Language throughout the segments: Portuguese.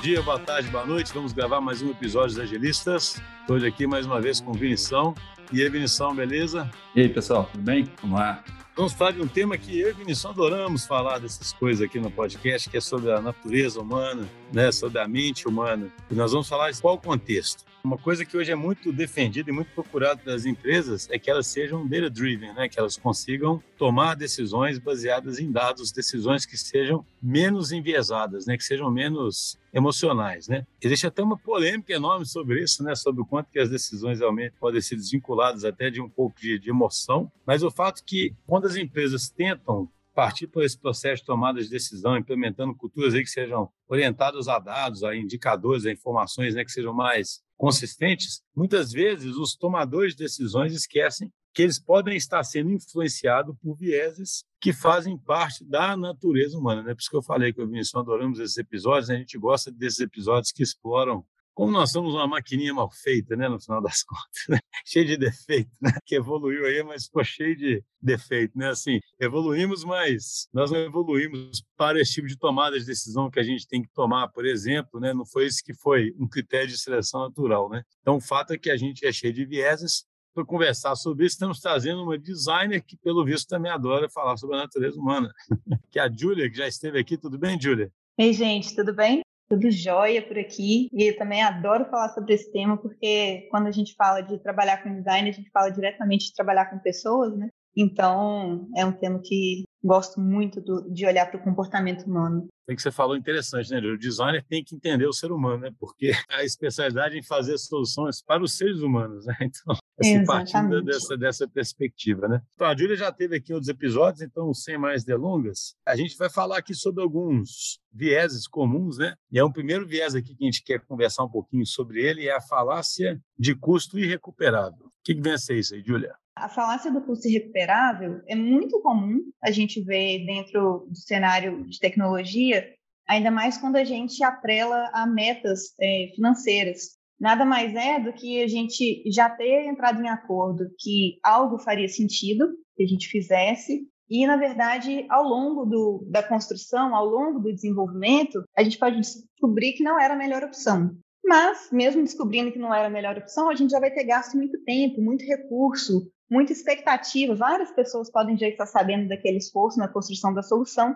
dia, boa tarde, boa noite. Vamos gravar mais um episódio dos Agilistas. Estou aqui mais uma vez com o Vinição. E aí, Vinição, beleza? E aí, pessoal, tudo bem? Vamos lá. Vamos falar de um tema que eu e Vinição adoramos falar dessas coisas aqui no podcast, que é sobre a natureza humana, né? sobre a mente humana. E nós vamos falar de qual contexto. Uma coisa que hoje é muito defendida e muito procurada pelas empresas é que elas sejam data-driven, né? que elas consigam tomar decisões baseadas em dados, decisões que sejam menos enviesadas, né? que sejam menos emocionais. Né? Existe até uma polêmica enorme sobre isso, né? sobre o quanto que as decisões realmente podem ser desvinculadas até de um pouco de, de emoção, mas o fato que quando as empresas tentam partir por esse processo de tomada de decisão, implementando culturas aí que sejam orientadas a dados, a indicadores, a informações né, que sejam mais consistentes, muitas vezes os tomadores de decisões esquecem que eles podem estar sendo influenciados por vieses que fazem parte da natureza humana. Né? Por isso que eu falei que eu e adoramos esses episódios, né? a gente gosta desses episódios que exploram como nós somos uma maquininha mal feita, né, no final das contas, né? cheio de defeito, né? que evoluiu aí, mas ficou cheio de defeito, né? Assim, evoluímos, mas nós não evoluímos para esse tipo de tomada de decisão que a gente tem que tomar, por exemplo, né? Não foi isso que foi um critério de seleção natural, né? Então, o fato é que a gente é cheio de vieses. Para conversar sobre isso, estamos trazendo uma designer que, pelo visto, também adora falar sobre a natureza humana, que é a Júlia, que já esteve aqui. Tudo bem, Júlia? Ei, gente, tudo bem? Tudo jóia por aqui. E eu também adoro falar sobre esse tema, porque quando a gente fala de trabalhar com design, a gente fala diretamente de trabalhar com pessoas, né? Então, é um tema que gosto muito do, de olhar para o comportamento humano. Tem que você falou interessante, né? O designer tem que entender o ser humano, né? Porque a especialidade em fazer soluções para os seres humanos, né? Então, assim, partindo dessa, dessa perspectiva, né? Então, a Júlia já teve aqui outros episódios, então, sem mais delongas, a gente vai falar aqui sobre alguns vieses comuns, né? E é um primeiro viés aqui que a gente quer conversar um pouquinho sobre ele, é a falácia de custo irrecuperável. O que, que vem a ser isso aí, Júlia? A falácia do custo irrecuperável é muito comum a gente ver dentro do cenário de tecnologia, ainda mais quando a gente atrela a metas é, financeiras. Nada mais é do que a gente já ter entrado em acordo que algo faria sentido que a gente fizesse e, na verdade, ao longo do, da construção, ao longo do desenvolvimento, a gente pode descobrir que não era a melhor opção. Mas, mesmo descobrindo que não era a melhor opção, a gente já vai ter gasto muito tempo, muito recurso, muita expectativa. Várias pessoas podem já estar sabendo daquele esforço na construção da solução.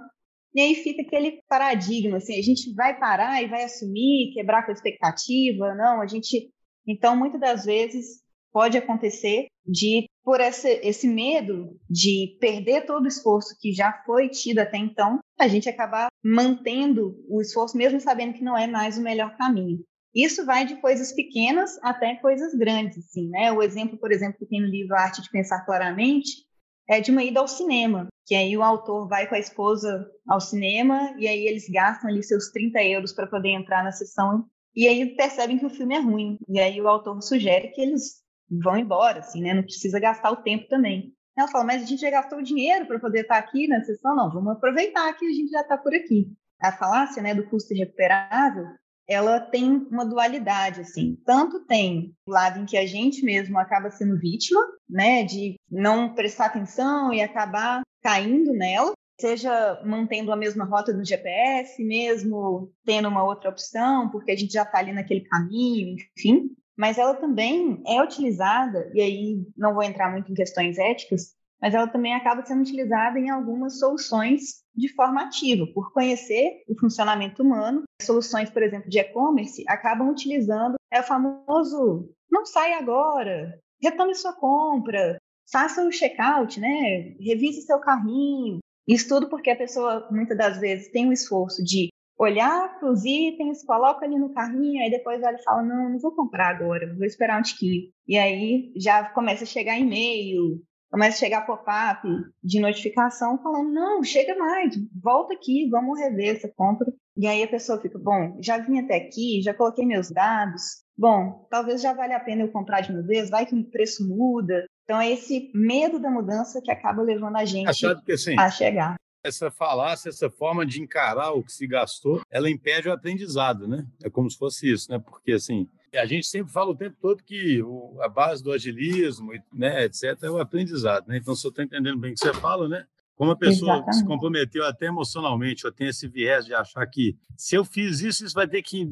E aí fica aquele paradigma, assim, a gente vai parar e vai assumir, quebrar com a expectativa, não, a gente... Então, muitas das vezes, pode acontecer de, por esse, esse medo de perder todo o esforço que já foi tido até então, a gente acabar mantendo o esforço, mesmo sabendo que não é mais o melhor caminho. Isso vai de coisas pequenas até coisas grandes, assim, né? O exemplo, por exemplo, que tem no livro Arte de Pensar Claramente é de uma ida ao cinema, que aí o autor vai com a esposa ao cinema e aí eles gastam ali seus 30 euros para poder entrar na sessão e aí percebem que o filme é ruim. E aí o autor sugere que eles vão embora, assim, né? Não precisa gastar o tempo também. Ela fala, mas a gente já gastou o dinheiro para poder estar aqui na sessão? Não, vamos aproveitar que a gente já está por aqui. A falácia né, do custo irrecuperável ela tem uma dualidade, assim. Tanto tem o lado em que a gente mesmo acaba sendo vítima, né, de não prestar atenção e acabar caindo nela, seja mantendo a mesma rota do GPS, mesmo tendo uma outra opção, porque a gente já está ali naquele caminho, enfim. Mas ela também é utilizada, e aí não vou entrar muito em questões éticas, mas ela também acaba sendo utilizada em algumas soluções de forma ativa, por conhecer o funcionamento humano. Soluções, por exemplo, de e-commerce acabam utilizando é o famoso não sai agora, retome sua compra, faça o checkout, né? Revise seu carrinho. Isso tudo porque a pessoa muitas das vezes tem o esforço de olhar para os itens, coloca ali no carrinho, aí depois olha e fala: Não, não vou comprar agora, vou esperar um tiquinho. E aí já começa a chegar e-mail, começa a chegar pop-up de notificação falando: não, chega mais, volta aqui, vamos rever essa compra. E aí a pessoa fica: bom, já vim até aqui, já coloquei meus dados, bom, talvez já valha a pena eu comprar de uma vez, vai que o preço muda. Então é esse medo da mudança que acaba levando a gente que, assim, a chegar. Essa falácia, essa forma de encarar o que se gastou, ela impede o aprendizado, né? É como se fosse isso, né? Porque assim, a gente sempre fala o tempo todo que o, a base do agilismo, né, etc., é o aprendizado. Né? Então, se eu estou entendendo bem o que você fala, né, Como a pessoa Exatamente. se comprometeu até emocionalmente, eu tenho esse viés de achar que se eu fiz isso, isso vai ter que.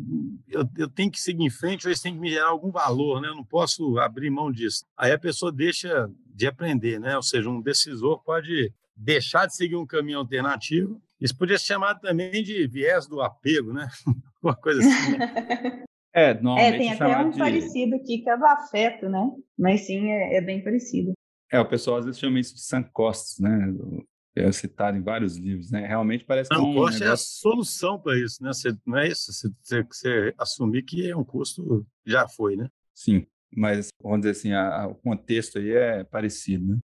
Eu, eu tenho que seguir em frente, ou isso tem que me gerar algum valor, né? Eu não posso abrir mão disso. Aí a pessoa deixa de aprender, né? Ou seja, um decisor pode deixar de seguir um caminho alternativo. Isso podia ser chamado também de viés do apego, né? Uma coisa assim. Né? É, é, tem até um de... parecido aqui que é do afeto, né? Mas sim, é, é, bem parecido. É, o pessoal às vezes chama isso de sancostos, né? É citado em vários livros, né? Realmente parece que é um negócio... é a solução para isso, né? Você, não é isso, você, você, você, assumir que é um custo, já foi, né? Sim, mas vamos dizer assim, a, a, o contexto aí é parecido, né?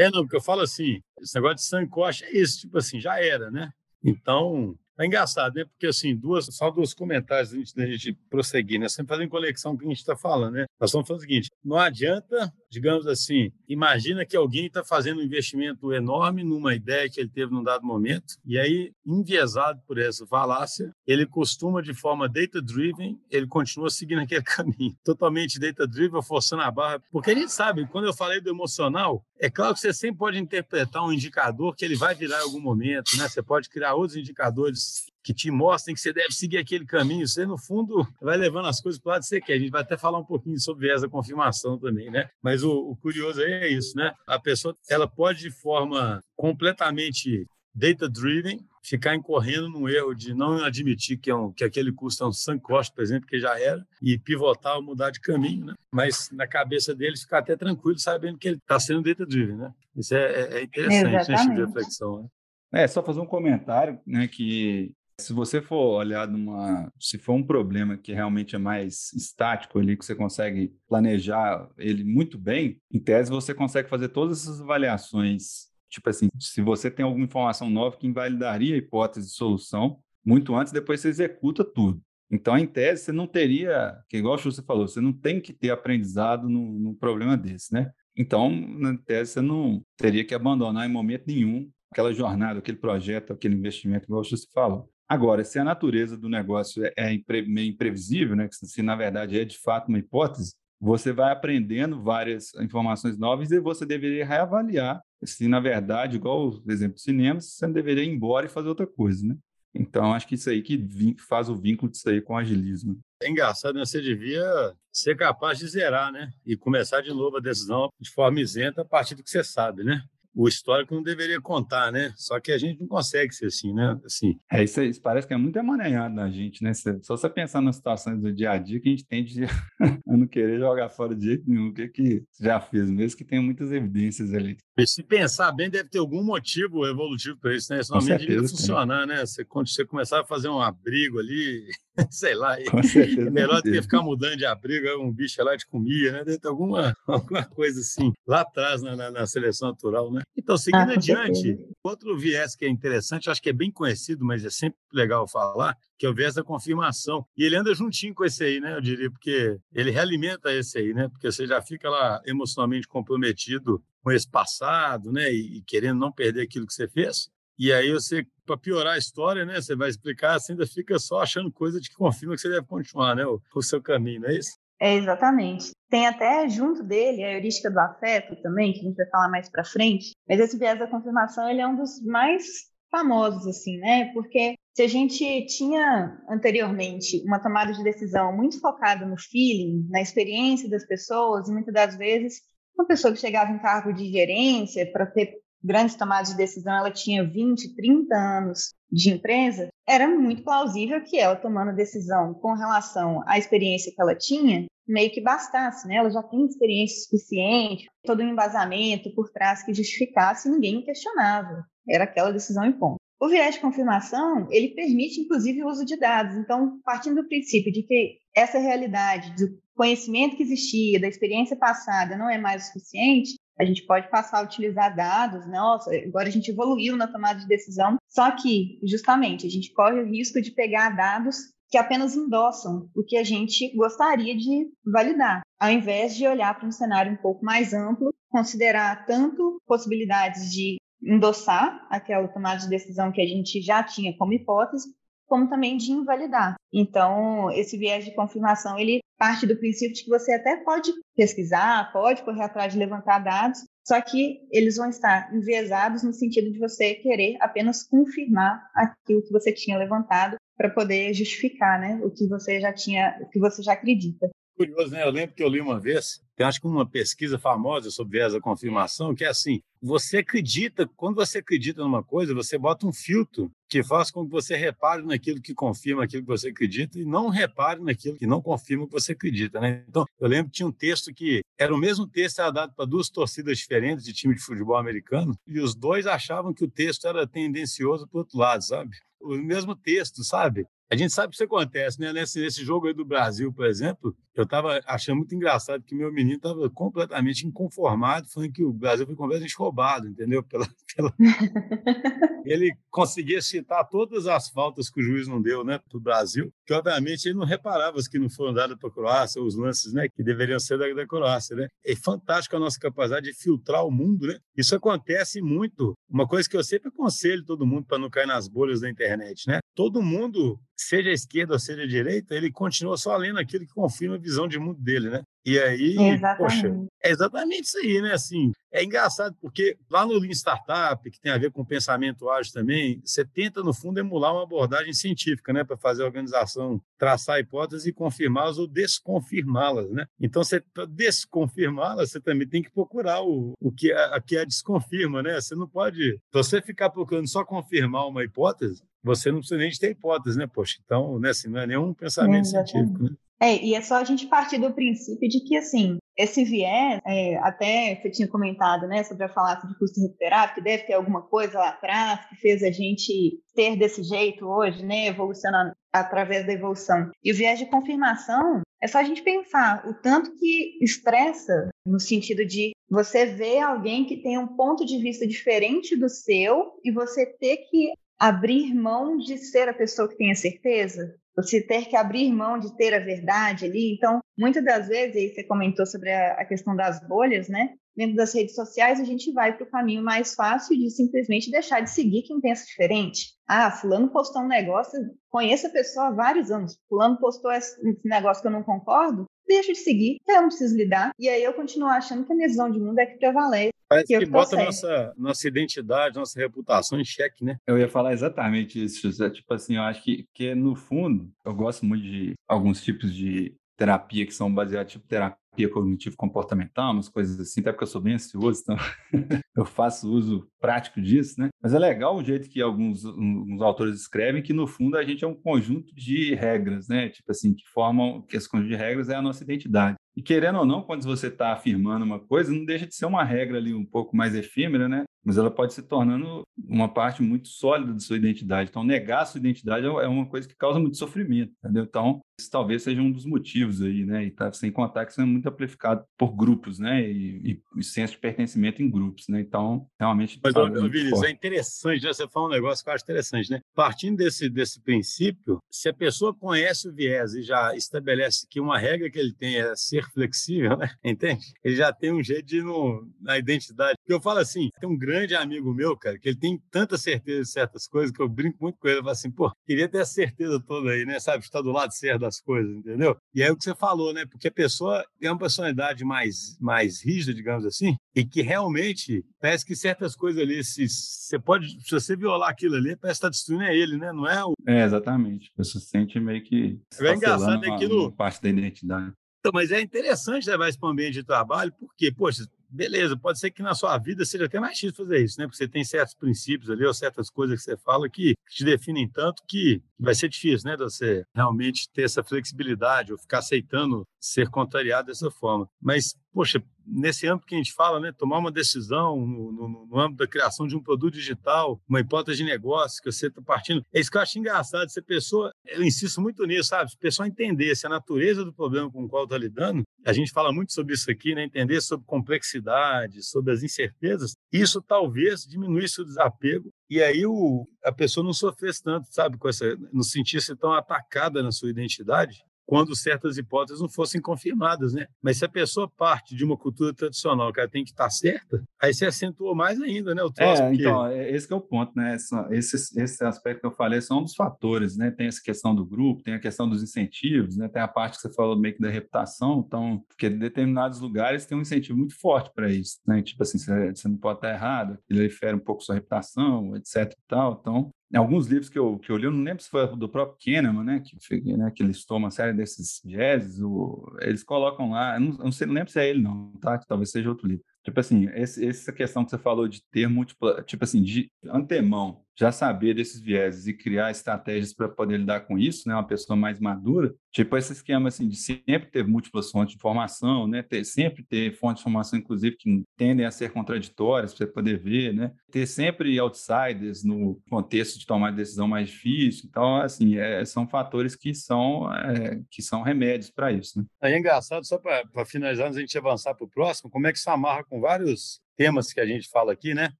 É, não, porque eu falo assim, esse negócio de sancoche é isso, tipo assim, já era, né? Então, é engraçado, né? Porque, assim, duas, só dois comentários antes da gente prosseguir, né? Sempre fazendo conexão com o que a gente está falando, né? Nós estamos falando o seguinte: não adianta, digamos assim, imagina que alguém está fazendo um investimento enorme numa ideia que ele teve num dado momento, e aí, enviesado por essa falácia, ele costuma, de forma data-driven, ele continua seguindo aquele caminho. Totalmente data-driven, forçando a barra. Porque a gente sabe, quando eu falei do emocional, é claro que você sempre pode interpretar um indicador que ele vai virar em algum momento, né? Você pode criar outros indicadores que te mostrem que você deve seguir aquele caminho. Você, no fundo, vai levando as coisas para o lado que você quer. A gente vai até falar um pouquinho sobre essa confirmação também, né? Mas o, o curioso aí é isso, né? A pessoa, ela pode, de forma completamente data-driven, ficar incorrendo no erro de não admitir que, é um, que aquele custo é um sunk cost, por exemplo, que já era, e pivotar ou mudar de caminho, né? Mas na cabeça deles ficar até tranquilo, sabendo que ele está sendo data-driven, né? Isso é, é, é interessante, né? Tipo de reflexão, né? É, só fazer um comentário, né, que se você for olhar numa, se for um problema que realmente é mais estático ali, que você consegue planejar ele muito bem, em tese você consegue fazer todas essas avaliações. Tipo assim, se você tem alguma informação nova que invalidaria a hipótese de solução, muito antes, depois você executa tudo. Então, em tese, você não teria, que igual você falou, você não tem que ter aprendizado num problema desse, né? Então, na tese, você não teria que abandonar em momento nenhum aquela jornada, aquele projeto, aquele investimento, igual você falou. Agora, se a natureza do negócio é, é meio imprevisível, né, se na verdade é de fato uma hipótese, você vai aprendendo várias informações novas e você deveria reavaliar se, na verdade, igual o exemplo do cinema, você não deveria ir embora e fazer outra coisa, né? Então, acho que isso aí que faz o vínculo disso aí com o agilismo. É engraçado, né? Você devia ser capaz de zerar, né? E começar de novo a decisão de forma isenta a partir do que você sabe, né? O histórico não deveria contar, né? Só que a gente não consegue ser assim, né? Assim. É, isso, isso parece que é muito emaranhado na gente, né? Só você pensar nas situações do dia a dia que a gente tende a não querer jogar fora de jeito nenhum. O que, que já fez, mesmo que tenha muitas evidências ali. E se pensar bem, deve ter algum motivo evolutivo para isso, né? Senão não devia funcionar, né? Você, quando você começar a fazer um abrigo ali, sei lá, é melhor do que ficar mudando de abrigo, um bicho lá te comia, né? Deve ter alguma, alguma coisa assim lá atrás na, na, na seleção natural, né? Então, seguindo ah, adiante, outro viés que é interessante, acho que é bem conhecido, mas é sempre legal falar, que é o viés da confirmação. E ele anda juntinho com esse aí, né? Eu diria, porque ele realimenta esse aí, né? Porque você já fica lá emocionalmente comprometido com esse passado, né? E, e querendo não perder aquilo que você fez. E aí você, para piorar a história, né? Você vai explicar, você ainda fica só achando coisa de que confirma que você deve continuar, né? O, o seu caminho, não é isso? É, exatamente. Tem até junto dele a heurística do afeto também, que a gente vai falar mais para frente. Mas esse viés da confirmação, ele é um dos mais famosos, assim, né? Porque se a gente tinha anteriormente uma tomada de decisão muito focada no feeling, na experiência das pessoas, e muitas das vezes uma pessoa que chegava em cargo de gerência para ter grandes tomadas de decisão, ela tinha 20, 30 anos de empresa, era muito plausível que ela tomando decisão com relação à experiência que ela tinha, meio que bastasse, né? Ela já tem experiência suficiente, todo um embasamento por trás que justificasse, ninguém questionava. Era aquela decisão em ponto. O viés de confirmação, ele permite, inclusive, o uso de dados. Então, partindo do princípio de que essa realidade do conhecimento que existia, da experiência passada, não é mais o suficiente, a gente pode passar a utilizar dados, nossa, agora a gente evoluiu na tomada de decisão, só que, justamente, a gente corre o risco de pegar dados que apenas endossam o que a gente gostaria de validar, ao invés de olhar para um cenário um pouco mais amplo, considerar tanto possibilidades de endossar aquela tomada de decisão que a gente já tinha como hipótese, como também de invalidar. Então, esse viés de confirmação, ele parte do princípio de que você até pode pesquisar, pode correr atrás de levantar dados, Só que eles vão estar enviesados no sentido de você querer apenas confirmar aquilo que você tinha levantado para poder justificar, né, o que você já tinha, o que você já acredita curioso, né? Eu lembro que eu li uma vez, acho que uma pesquisa famosa sobre essa confirmação, que é assim: você acredita, quando você acredita numa coisa, você bota um filtro que faz com que você repare naquilo que confirma aquilo que você acredita e não repare naquilo que não confirma o que você acredita, né? Então, eu lembro que tinha um texto que era o mesmo texto era dado para duas torcidas diferentes de time de futebol americano e os dois achavam que o texto era tendencioso para o outro lado, sabe? O mesmo texto, sabe? A gente sabe que acontece, né? Nesse, nesse jogo aí do Brasil, por exemplo, eu estava achando muito engraçado que meu menino estava completamente inconformado, falando que o Brasil foi completamente roubado, entendeu? Pela, pela... ele conseguia citar todas as faltas que o juiz não deu, né, para o Brasil, que obviamente ele não reparava as que não foram dadas para a Croácia, os lances, né, que deveriam ser da, da Croácia, né? É fantástico a nossa capacidade de filtrar o mundo, né? Isso acontece muito. Uma coisa que eu sempre aconselho todo mundo para não cair nas bolhas da internet, né? Todo mundo seja esquerda ou seja direita, ele continua só lendo aquilo que confirma a visão de mundo dele, né? E aí, exatamente. poxa, é exatamente isso aí, né? Assim, é engraçado porque lá no Lean Startup, que tem a ver com pensamento ágil também, você tenta, no fundo, emular uma abordagem científica, né? Para fazer a organização traçar hipóteses e confirmá-las ou desconfirmá-las, né? Então, você, para desconfirmá-las, você também tem que procurar o, o que, a, a que a desconfirma, né? Você não pode... Se você ficar procurando só confirmar uma hipótese, você não precisa nem de ter hipótese, né? Poxa, então, né, assim, não é nenhum pensamento é, científico, né? É, e é só a gente partir do princípio de que, assim, esse viés, é, até você tinha comentado, né, sobre a falácia de custo recuperado, que deve ter alguma coisa lá atrás que fez a gente ter desse jeito hoje, né, evolucionando através da evolução. E o viés de confirmação é só a gente pensar o tanto que estressa no sentido de você ver alguém que tem um ponto de vista diferente do seu e você ter que abrir mão de ser a pessoa que tem a certeza, você ter que abrir mão de ter a verdade ali. Então, muitas das vezes, aí você comentou sobre a, questão das bolhas, né? Dentro das redes sociais, a gente vai para o caminho mais fácil de simplesmente deixar de seguir quem pensa diferente. Ah, fulano postou um negócio, conheço a pessoa há vários anos. Fulano postou esse negócio que eu não concordo, deixo de seguir, eu não preciso lidar. E aí eu continuo achando que a minha visão de mundo é que prevalece. Parece que, que bota nossa, nossa identidade, nossa reputação em xeque, né? Eu ia falar exatamente isso, José. Tipo assim, eu acho que, que no fundo, eu gosto muito de alguns tipos de terapia que são baseadas, tipo terapia cognitivo-comportamental, umas coisas assim, até porque eu sou bem ansioso, então eu faço uso prático disso, né? Mas é legal o jeito que alguns, alguns autores escrevem, que no fundo a gente é um conjunto de regras, né? Tipo assim, que formam, que esse conjunto de regras é a nossa identidade. E querendo ou não, quando você está afirmando uma coisa, não deixa de ser uma regra ali um pouco mais efêmera, né? Mas ela pode se tornando uma parte muito sólida de sua identidade. Então, negar sua identidade é, é uma coisa que causa muito sofrimento, entendeu? Então, isso talvez seja um dos motivos aí, né? E tá, sem contar que isso é muito amplificado por grupos, né? E, e, e senso de pertencimento em grupos, né? Então, realmente... Mas, ô, Vinícius, é interessante, né? Você fala um negócio que eu acho interessante, né? Partindo desse, desse princípio, se a pessoa conhece o viés e já estabelece que uma regra que ele tem é ser flexível, né? Entende? Ele já tem um jeito de ir no, na identidade. Porque eu falo assim, tem um grande amigo meu, cara, que ele tem tanta certeza de certas coisas que eu brinco muito com ele. Eu falo assim, pô, queria ter a certeza toda aí, né? Sabe? Estar do lado certo das coisas, entendeu? E é o que você falou, né? Porque a pessoa tem uma personalidade mais, mais rígida, digamos assim, e que realmente parece que certas coisas ali, se você pode, se você violar aquilo ali, parece que está destruindo é ele, né? Não é o. É, exatamente. A pessoa se sente meio que. É engraçado aquilo. Parte da identidade. Então, mas é interessante levar isso para o ambiente de trabalho, porque, poxa, beleza, pode ser que na sua vida seja até mais difícil fazer isso, né? Porque você tem certos princípios ali, ou certas coisas que você fala que te definem tanto que vai ser difícil, né? De você realmente ter essa flexibilidade ou ficar aceitando ser contrariado dessa forma. Mas, poxa, nesse âmbito que a gente fala, né, tomar uma decisão no, no, no, âmbito da criação de um produto digital, uma hipótese de negócio que você está partindo, é isso que eu acho engraçado. Se a pessoa, eu insisto muito nisso, sabe? Se a pessoa entender se a natureza do problema com o qual está lidando, a gente fala muito sobre isso aqui, né? Entender sobre complexidade, sobre as incertezas, isso talvez diminuísse o desapego e aí o, a pessoa não sofresse tanto, sabe, com essa, não sentir-se tão atacada na sua identidade quando certas hipóteses não fossem confirmadas, né? Mas se a pessoa parte de uma cultura tradicional que ela tem que estar certa, aí se acentuou mais ainda, né? O troço, é, porque... então, é, esse é o ponto, né? Esse, esse aspecto que eu falei são um dos fatores, né? Tem essa questão do grupo, tem a questão dos incentivos, né? Tem a parte que você falou meio que da reputação, então, porque determinados lugares tem um incentivo muito forte para isso, né? Tipo assim, você, você não pode estar errado, ele fere um pouco sua reputação, etc e tal, então alguns livros que eu, que eu li, eu não lembro se foi do próprio Kahneman, né, que, né, que listou uma série desses jazzes, o, eles colocam lá, eu não, eu não, sei, não lembro se é ele não, tá? Talvez seja outro livro. Tipo assim, esse, essa questão que você falou de ter múltipla, tipo assim, de antemão, já saber desses vieses e criar estratégias para poder lidar com isso, né? Uma pessoa mais madura, tipo esse esquema assim de sempre ter múltiplas fontes de informação, né? Ter sempre ter fontes de informação, inclusive que tendem a ser contraditórias para você poder ver, né? Ter sempre outsiders no contexto de tomar decisão mais difícil. Então, assim, é, são fatores que são é, que são remédios para isso. Né? É engraçado só para finalizar, antes a gente avançar para o próximo, como é que isso amarra com vários temas que a gente fala aqui, né?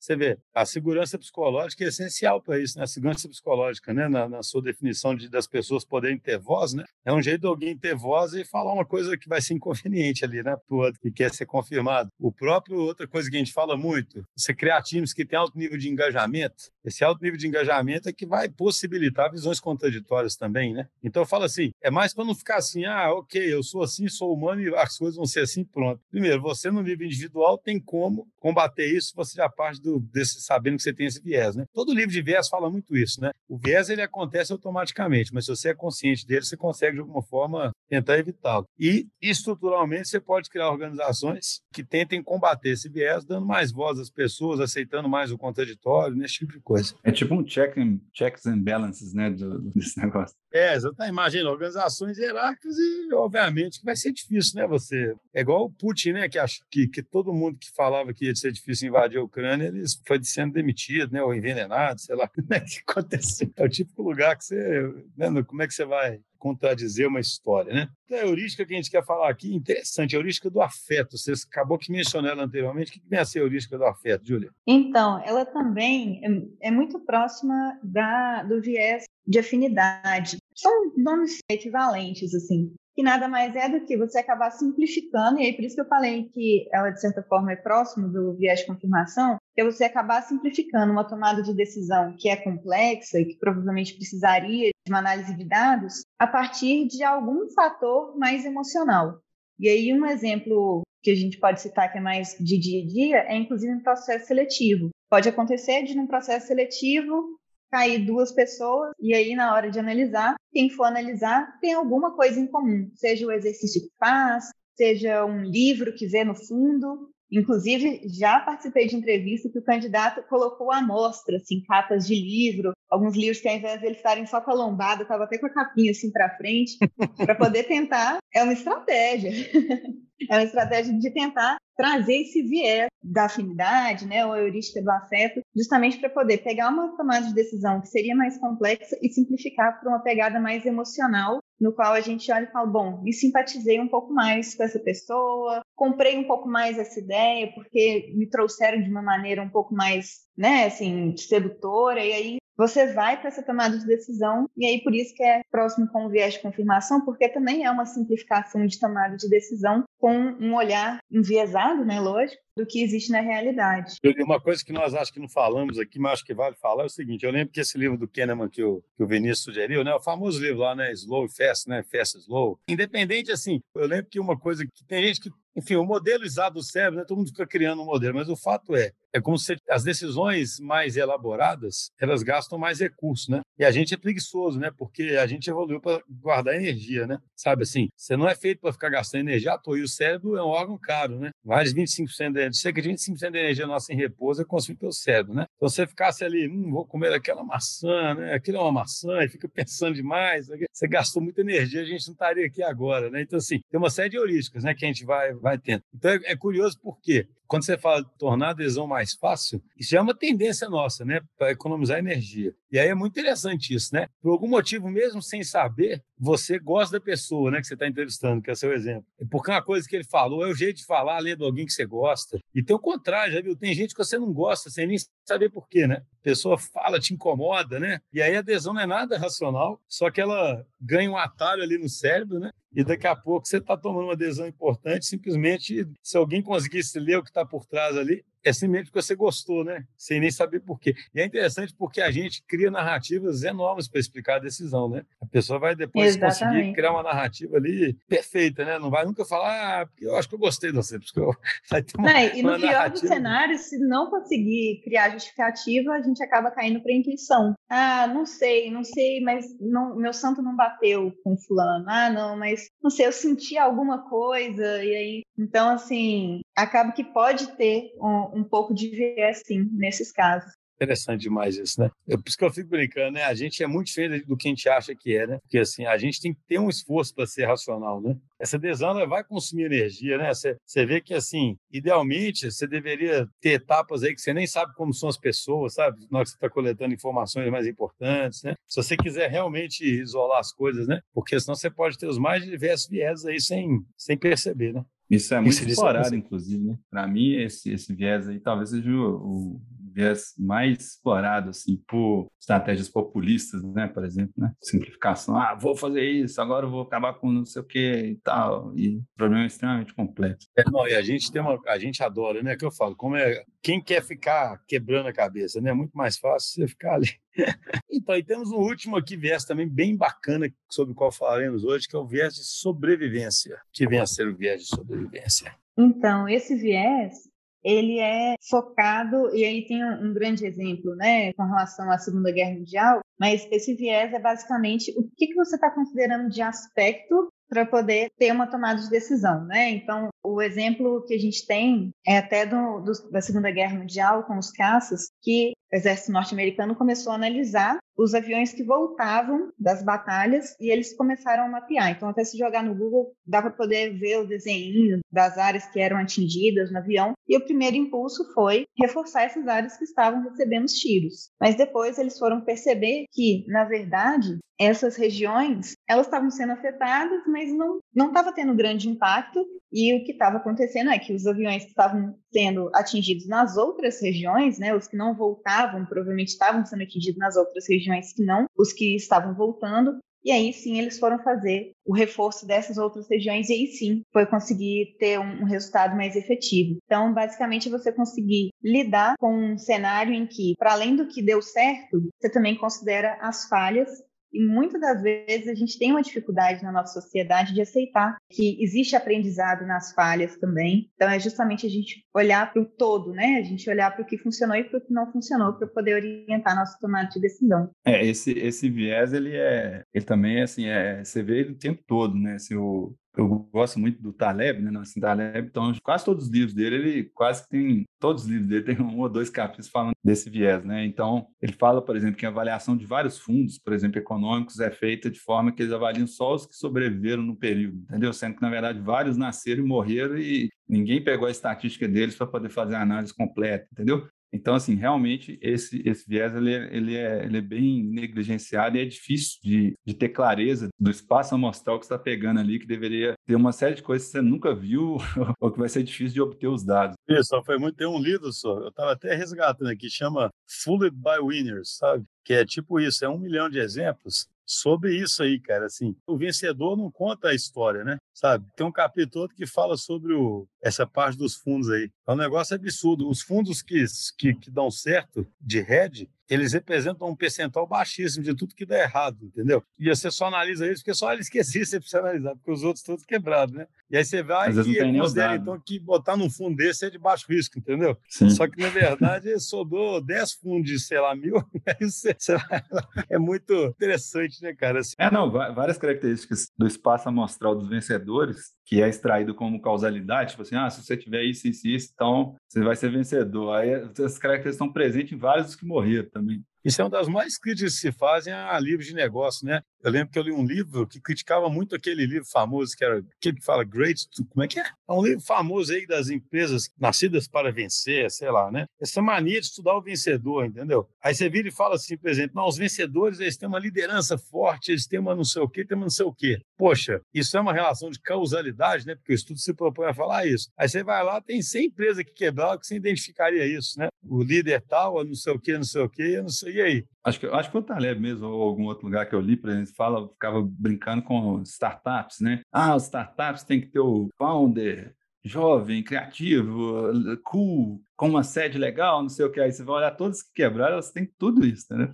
Você vê, a segurança psicológica é essencial para isso, né? A segurança psicológica, né? Na, na, sua definição de das pessoas poderem ter voz, né? É um jeito de alguém ter voz e falar uma coisa que vai ser inconveniente ali, né? Para o outro que quer ser confirmado. O próprio, outra coisa que a gente fala muito, você criar times que têm alto nível de engajamento. Esse alto nível de engajamento é que vai possibilitar visões contraditórias também, né? Então eu falo assim, é mais para não ficar assim, ah, ok, eu sou assim, sou humano e as coisas vão ser assim, pronto. Primeiro, você no nível individual tem como combater isso, você já parte do, desse, sabendo que você tem esse viés, né? Todo livro de viés fala muito isso, né? O viés, ele acontece automaticamente, mas se você é consciente dele, você consegue, de alguma forma, tentar evitá-lo. E, estruturalmente, você pode criar organizações que tentem combater esse viés, dando mais voz às pessoas, aceitando mais o contraditório, nesse tipo de coisa. É tipo um check and, checks and balances, né, do, desse negócio. É, exatamente. Imagina, organizações hierárquicas e, obviamente, que vai ser difícil, né, você... É igual o Putin, né, que, acha, que, que todo mundo que falava que ia ser difícil invadir a Ucrânia, eles foi sendo demitido, né, ou envenenado, sei lá, o que aconteceu. É o típico lugar que você... Né, como é que você vai contradizer uma história, né? Então, a heurística que a gente quer falar aqui, interessante, a heurística do afeto. Você acabou que mencionou ela anteriormente. O que vem a ser a heurística do afeto, Júlia? Então, ela também é, é muito próxima da, do viés de afinidade. São nomes equivalentes, assim que nada mais é do que você acabar simplificando, e aí por isso que eu falei que ela, de certa forma, é próximo do viés de confirmação, que é você acabar simplificando uma tomada de decisão que é complexa e que provavelmente precisaria de uma análise de dados a partir de algum fator mais emocional. E aí um exemplo que a gente pode citar que é mais de dia a dia é inclusive um processo seletivo. Pode acontecer de num processo seletivo cair duas pessoas e aí na hora de analisar, quem for analisar tem alguma coisa em comum, seja o exercício que faz, seja um livro que vê no fundo. Inclusive, já participei de entrevista que o candidato colocou a amostra, assim, capas de livro, alguns livros que ao invés de eles estarem só com a lombada, estava até com a capinha assim para frente, para poder tentar. É uma estratégia. é uma estratégia de tentar trazer esse viés da afinidade, né, ou heurística do afeto, justamente para poder pegar uma tomada de decisão que seria mais complexa e simplificar para uma pegada mais emocional, no qual a gente olha e fala, bom, me simpatizei um pouco mais com essa pessoa, comprei um pouco mais essa ideia, porque me trouxeram de uma maneira um pouco mais, né, assim, sedutora, e aí você vai para essa tomada de decisão, e aí por isso que é próximo com o viés de confirmação, porque também é uma simplificação de tomada de decisão com um olhar enviesado, né, lógico, do que existe na realidade. Uma coisa que nós acho que não falamos aqui, mas acho que vale falar, é o seguinte, eu lembro que esse livro do Kahneman que o, que o Vinícius sugeriu, né, o famoso livro lá, né, Slow Fast, né, Fast Slow. Independente, assim, eu lembro que uma coisa que tem gente que enfim, o modelo exato do cérebro, né, todo mundo fica criando um modelo, mas o fato é, é como se as decisões mais elaboradas, elas gastam mais recursos, né? E a gente é preguiçoso, né? Porque a gente evoluiu para guardar energia, né? Sabe assim, você não é feito para ficar gastando energia à toa, e o cérebro é um órgão caro, né? Mais de 25% da cerca de 25% da energia nossa em repouso é consumida pelo cérebro, né? Então, você ficasse ali, hum, vou comer aquela maçã, né? Aquilo é uma maçã, e fica pensando demais, você gastou muita energia, a gente não estaria aqui agora, né? Então, assim, tem uma série de heurísticas, né? Que a gente vai, vai tendo. Então, é, é curioso porque quando você fala tornar a adesão mais fácil, isso já é uma tendência nossa, né, para economizar energia. E aí é muito interessante isso, né? Por algum motivo, mesmo sem saber, você gosta da pessoa, né, que você está entrevistando, que é o seu exemplo. É porque uma coisa que ele falou é o jeito de falar, lendo alguém que você gosta. E tem o contrário, já viu? Tem gente que você não gosta, sem nem saber por quê, né? Pessoa fala, te incomoda, né? E aí a adesão não é nada racional, só que ela ganha um atalho ali no cérebro, né? E daqui a pouco você está tomando uma adesão importante, simplesmente, se alguém conseguisse ler o que está por trás ali, é simplesmente porque você gostou, né? Sem nem saber por quê. E é interessante porque a gente cria narrativas enormes para explicar a decisão, né? A pessoa vai depois Exatamente. conseguir criar uma narrativa ali perfeita, né? Não vai nunca falar, ah, eu acho que eu gostei de você. Porque eu... vai ter uma, não, e no pior dos cenários, se não conseguir criar justificativa, a gente acaba caindo para intuição. Ah, não sei, não sei, mas não, meu santo não bateu com fulano. Ah, não, mas não sei, eu senti alguma coisa, e aí. Então, assim, acaba que pode ter um, um pouco de viés, sim, nesses casos. Interessante demais isso, né? É por isso que eu fico brincando, né? A gente é muito diferente do que a gente acha que é, né? Porque, assim, a gente tem que ter um esforço para ser racional, né? Essa adesão vai consumir energia, né? Você, você vê que, assim, idealmente, você deveria ter etapas aí que você nem sabe como são as pessoas, sabe? Na hora que você está coletando informações mais importantes, né? Se você quiser realmente isolar as coisas, né? Porque senão você pode ter os mais diversos viés aí sem, sem perceber, né? Isso é muito explorado, inclusive, né? Para mim, esse, esse viés aí talvez seja o, o viés mais explorado, assim, por estratégias populistas, né? Por exemplo, né? Simplificação. Ah, vou fazer isso, agora eu vou acabar com não sei o que e tal. E o problema é extremamente complexo. É, não, e a gente tem uma... A gente adora, né? Que eu falo, como é... Quem quer ficar quebrando a cabeça, né? É muito mais fácil você ficar ali. então, e temos um último aqui, viés também bem bacana, sobre o qual falaremos hoje, que é o viés de sobrevivência. Que vem a ser o viés de sobrevivência. Então, esse viés, ele é focado, e aí tem um, grande exemplo, né, com relação à Segunda Guerra Mundial, mas esse viés é basicamente o que, que você está considerando de aspecto para poder ter uma tomada de decisão, né? Então, o exemplo que a gente tem é até do, do, da Segunda Guerra Mundial com os caças, que o exército norte-americano começou a analisar os aviões que voltavam das batalhas e eles começaram a mapear. Então, até se jogar no Google, dá para poder ver o desenho das áreas que eram atingidas no avião. E o primeiro impulso foi reforçar essas áreas que estavam recebendo os tiros. Mas depois eles foram perceber que, na verdade, essas regiões elas estavam sendo afetadas, mas não não estava tendo grande impacto. E o que estava acontecendo é que os aviões que estavam sendo atingidos nas outras regiões, né, os que não voltavam, provavelmente estavam sendo atingidos nas outras regiões que não os que estavam voltando, e aí sim eles foram fazer o reforço dessas outras regiões e aí sim foi conseguir ter um, resultado mais efetivo. Então, basicamente, você conseguir lidar com um cenário em que, para além do que deu certo, você também considera as falhas e muitas das vezes a gente tem uma dificuldade na nossa sociedade de aceitar que existe aprendizado nas falhas também. Então é justamente a gente olhar para o todo, né? A gente olhar para o que funcionou e para o que não funcionou para poder orientar nossa tomada de decisão. É, esse, esse viés, ele é, ele também assim, é, você vê ele o tempo todo, né? Se o, eu gosto muito do Taleb, né? Assim, Taleb, então quase todos os livros dele, ele quase que tem, todos os livros dele tem um ou dois capítulos falando desse viés, né? Então, ele fala, por exemplo, que a avaliação de vários fundos, por exemplo, econômicos, é feita de forma que eles avaliam só os que sobreviveram no período, entendeu? Sendo que, na verdade, vários nasceram e morreram e ninguém pegou a estatística deles para poder fazer a análise completa, entendeu? Então, assim, realmente, esse, esse viés ele é, ele, é, ele é bem negligenciado e é difícil de, de ter clareza do espaço amostral que está pegando ali, que deveria ter uma série de coisas que você nunca viu ou que vai ser difícil de obter os dados. Isso, foi muito. Tem um livro só, eu estava até resgatando aqui, chama Fooled by Winners, sabe? Que é tipo isso, é um milhão de exemplos sobre isso aí, cara. Assim, o vencedor não conta a história, né? Sabe? Tem um capítulo que fala sobre o, essa parte dos fundos aí. É um negócio absurdo. Os fundos que, que, que dão certo de hedge, eles representam um percentual baixíssimo de tudo que dá errado, entendeu? E você só analisa isso porque só ele esquecia você precisa analisar, porque os outros todos quebrados, né? E aí você vai e considera, então, que botar num fundo desse é de baixo risco, entendeu? Sim. Só que, na verdade, ele sobrou 10 fundos de, sei lá, mil, você, você vai, é muito interessante, né, cara? Assim, é, não, várias características do espaço amostral dos vencedores, que é extraído como causalidade, tipo assim, ah, se você tiver isso, isso, isso, então você vai ser vencedor. Aí essas características estão presentes em vários dos que morreram também. Isso é uma das mais críticas que se fazem a livros de negócio, né? Eu lembro que eu li um livro que criticava muito aquele livro famoso que era aquele que fala Great, como é que é? É um livro famoso aí das empresas nascidas para vencer, sei lá, né? Essa mania de estudar o vencedor, entendeu? Aí você vira e fala assim, por exemplo, não, os vencedores eles têm uma liderança forte, eles têm uma não sei o quê, têm uma não sei o quê. Poxa, isso é uma relação de causalidade, né? Porque o estudo se propõe a falar isso. Aí você vai lá, tem 100 empresas que quebraram que você identificaria isso, né? O líder tal, não sei o quê, não sei o quê, não sei, e aí? Acho que, acho que foi o Taleb mesmo, ou algum outro lugar que eu li, por exemplo, fala, ficava brincando com startups, né? Ah, os startups têm que ter o founder jovem, criativo, cool, com uma sede legal, não sei o que. Aí você vai olhar todas que quebraram, elas têm tudo isso, né?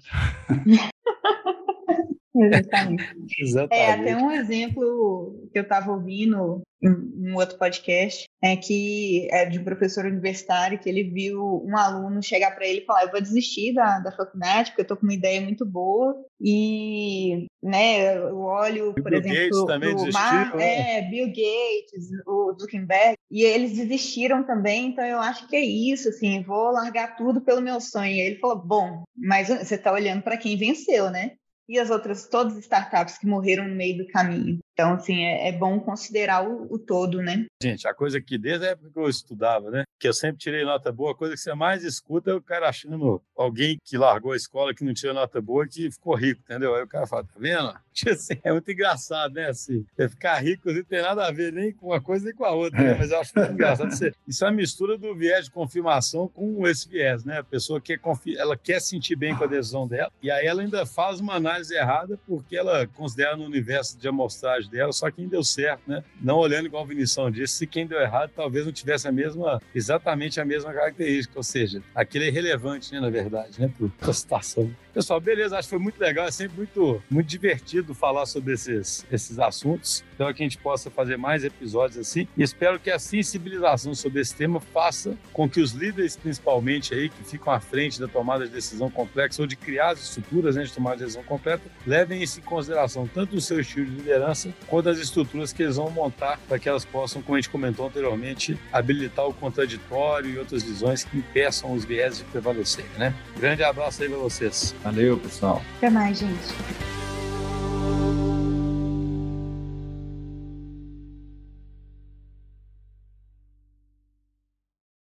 Exatamente. Exatamente. É, até um exemplo que eu estava ouvindo em um outro podcast é que é de um professor universitário que ele viu um aluno chegar para ele e falar: Eu vou desistir da, da faculdade porque eu estou com uma ideia muito boa. E né, eu olho, por Bill exemplo, Gates também o Mar, é, Bill Gates, o Zuckerberg, e eles desistiram também. Então eu acho que é isso, assim, vou largar tudo pelo meu sonho. E ele falou: Bom, mas você está olhando para quem venceu, né? e as outras, todas as startups que morreram no meio do caminho. Então, assim, é, é bom considerar o, o, todo, né? Gente, a coisa que desde a época que eu estudava, né? Que eu sempre tirei nota boa, a coisa que você mais escuta é o cara achando alguém que largou a escola, que não tirou nota boa, que ficou rico, entendeu? Aí o cara fala, tá vendo? Assim, é muito engraçado, né? Assim, ficar rico não tem nada a ver nem com uma coisa nem com a outra, né? Mas eu acho muito engraçado. Isso é uma mistura do viés de confirmação com esse viés, né? A pessoa quer, ela quer sentir bem com a decisão dela, e aí ela ainda faz uma análise errada porque ela considera no universo de amostragem dela, só quem deu certo, né? Não olhando igual o Vinição disse, se quem deu errado talvez não tivesse a mesma, exatamente a mesma característica, ou seja, aquele é irrelevante, né, na verdade, né, para a situação. Pessoal, beleza, acho que foi muito legal, é sempre muito, muito divertido falar sobre esses, esses assuntos. Então, que a gente possa fazer mais episódios assim. E espero que a sensibilização sobre esse tema faça com que os líderes, principalmente aí, que ficam à frente da tomada de decisão complexa ou de criar as estruturas né, de tomada de decisão completa, levem isso em consideração, tanto o seu estilo de liderança, quanto as estruturas que eles vão montar para que elas possam, como a gente comentou anteriormente, habilitar o contraditório e outras visões que impeçam os viés de prevalecer, né? Grande abraço aí para vocês. Valeu, pessoal. Até mais, gente.